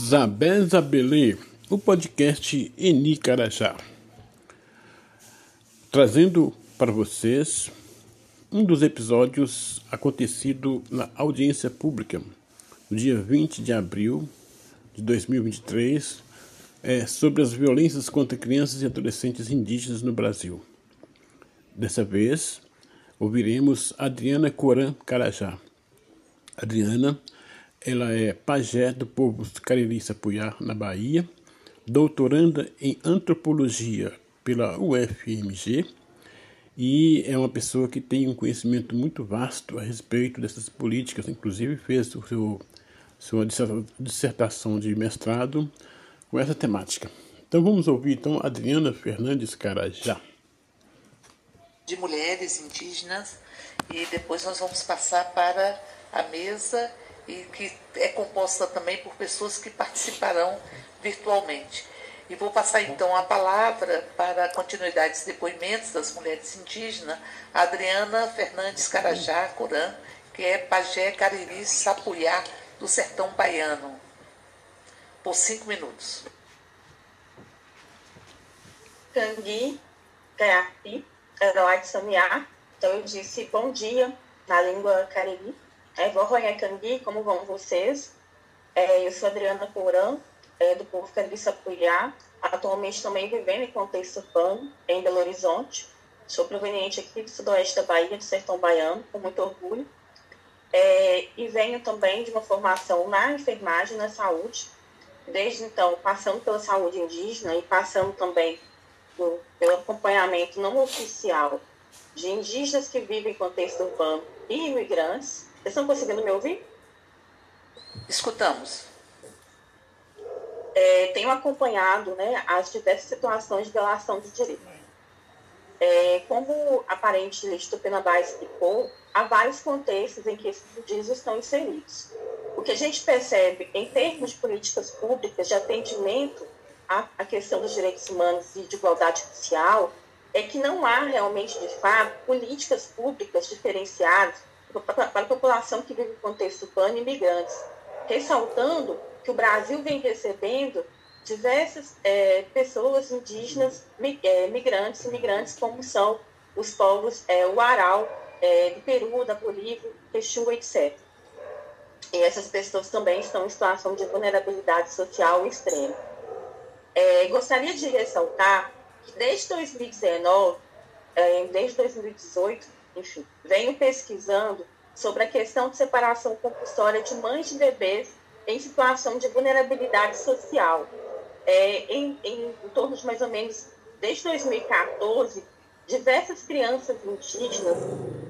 Zabé Zabelê, o podcast Eni Carajá. Trazendo para vocês um dos episódios acontecido na audiência pública no dia 20 de abril de 2023 é, sobre as violências contra crianças e adolescentes indígenas no Brasil. Dessa vez, ouviremos Adriana Coran Carajá. Adriana ela é pajé do povo Cariri Sapuyá, na Bahia, doutoranda em antropologia pela UFMG e é uma pessoa que tem um conhecimento muito vasto a respeito dessas políticas, inclusive fez o seu, sua dissertação de mestrado com essa temática. Então vamos ouvir então Adriana Fernandes Carajá. De mulheres indígenas e depois nós vamos passar para a mesa e que é composta também por pessoas que participarão virtualmente. E vou passar então a palavra para a continuidade dos depoimentos das mulheres indígenas, Adriana Fernandes Carajá Coran, que é pajé Cariri Sapuyá do sertão baiano, por cinco minutos. Cangui, Gaiapi, Herói de Samiá. Então eu disse bom dia na língua cariri é, vou Cangui, como vão vocês? É, eu sou Adriana Courã, é, do povo Cariri-Sapuyá, atualmente também vivendo em contexto urbano, em Belo Horizonte. Sou proveniente aqui do sudoeste da Bahia, do sertão baiano, com muito orgulho. É, e venho também de uma formação na enfermagem, na saúde. Desde então, passando pela saúde indígena e passando também por, pelo acompanhamento não oficial de indígenas que vivem em contexto urbano e imigrantes, vocês estão conseguindo me ouvir? Escutamos. É, tenho acompanhado né, as diversas situações de violação de direitos. É, como aparente Listo Penabá explicou, há vários contextos em que esses indígenas estão inseridos. O que a gente percebe em termos de políticas públicas de atendimento à, à questão dos direitos humanos e de igualdade social é que não há realmente, de fato, políticas públicas diferenciadas para a população que vive em contexto urbano e imigrantes, ressaltando que o Brasil vem recebendo diversas é, pessoas indígenas, é, migrantes, imigrantes, como são os povos é, Uaral, é, do Peru, da Bolívia, Quechua, etc. E essas pessoas também estão em situação de vulnerabilidade social extrema. É, gostaria de ressaltar que desde 2019, é, desde 2018, venho pesquisando sobre a questão de separação compulsória de mães de bebês em situação de vulnerabilidade social. É, em, em, em torno de mais ou menos desde 2014, diversas crianças indígenas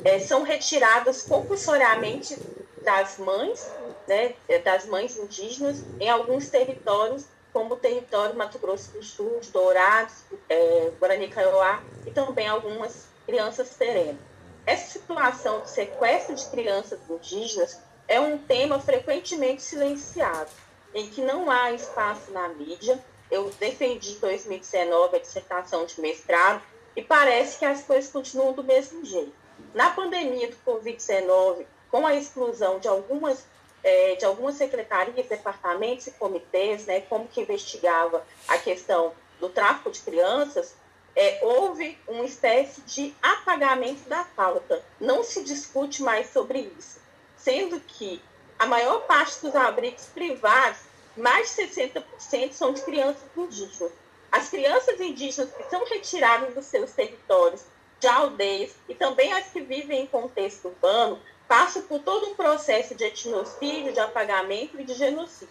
é, são retiradas compulsoriamente das mães, né, é, das mães indígenas, em alguns territórios, como o território Mato Grosso do Sul, Dourados, é, Guarani Kaiowá, e também algumas crianças serenas. Essa situação de sequestro de crianças indígenas é um tema frequentemente silenciado, em que não há espaço na mídia. Eu defendi em 2019 a dissertação de mestrado e parece que as coisas continuam do mesmo jeito. Na pandemia do Covid-19, com a exclusão de algumas, é, de algumas secretarias, departamentos e comitês, né, como que investigava a questão do tráfico de crianças, é, houve uma espécie de apagamento da pauta. Não se discute mais sobre isso, sendo que a maior parte dos abrigos privados, mais de 60%, são de crianças indígenas. As crianças indígenas que são retiradas dos seus territórios, de aldeias, e também as que vivem em contexto urbano, passam por todo um processo de etnocídio, de apagamento e de genocídio.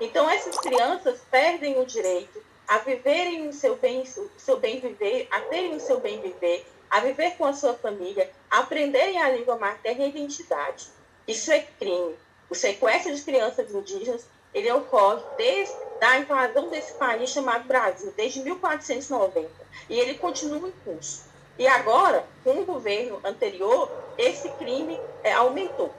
Então, essas crianças perdem o direito a viverem o seu bem, o seu bem viver, a terem o seu bem viver, a viver com a sua família, a aprenderem a língua materna e a identidade. Isso é crime. O sequestro de crianças indígenas ele ocorre desde a invasão desse país chamado Brasil, desde 1490, e ele continua em curso. E agora, com o governo anterior, esse crime é, aumentou.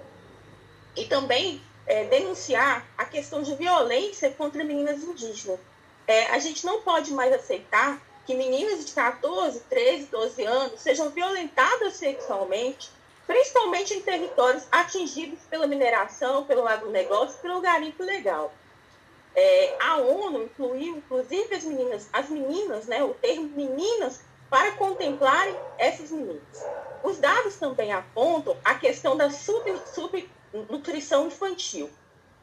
E também é, denunciar a questão de violência contra meninas indígenas. É, a gente não pode mais aceitar que meninas de 14, 13, 12 anos sejam violentadas sexualmente, principalmente em territórios atingidos pela mineração, pelo agronegócio, pelo garimpo legal. É, a ONU incluiu, inclusive, as meninas, as meninas, né, o termo meninas, para contemplarem essas meninas. Os dados também apontam a questão da subnutrição infantil.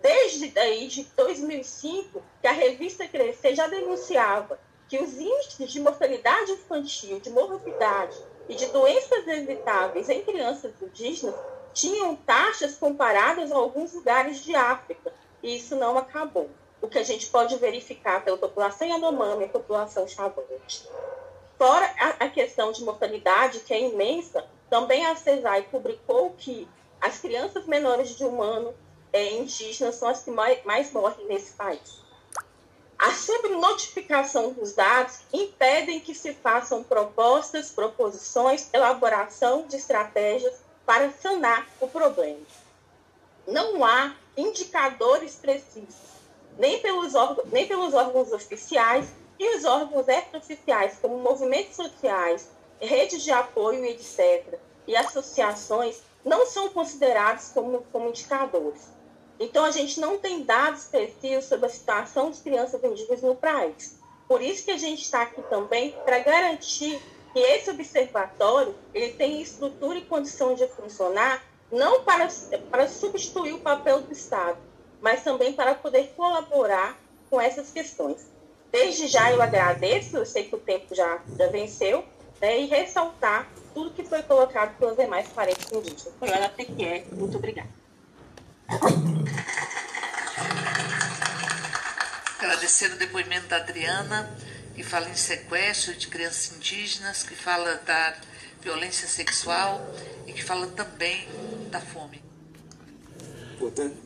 Desde aí de 2005, que a revista Crescer já denunciava que os índices de mortalidade infantil, de morbidade e de doenças evitáveis em crianças indígenas tinham taxas comparadas a alguns lugares de África, e isso não acabou. O que a gente pode verificar pela população Yanomami e a população Chavante. Fora a questão de mortalidade, que é imensa, também a CESAI publicou que as crianças menores de um ano é, indígenas são as que mais, mais morrem nesse país. A subnotificação dos dados impedem que se façam propostas, proposições, elaboração de estratégias para sanar o problema. Não há indicadores precisos, nem pelos órgãos, nem pelos órgãos oficiais e os órgãos extraoficiais, como movimentos sociais, redes de apoio, etc., e associações, não são considerados como, como indicadores. Então, a gente não tem dados precisos sobre a situação das crianças indígenas no país. Por isso que a gente está aqui também para garantir que esse observatório ele tem estrutura e condição de funcionar não para, para substituir o papel do Estado, mas também para poder colaborar com essas questões. Desde já eu agradeço, eu sei que o tempo já, já venceu, né, e ressaltar tudo que foi colocado pelos demais parentes indígenas. Foi Ana Tequier, muito obrigada. Agradecer o depoimento da Adriana, que fala em sequestro de crianças indígenas, que fala da violência sexual e que fala também da fome. Portanto,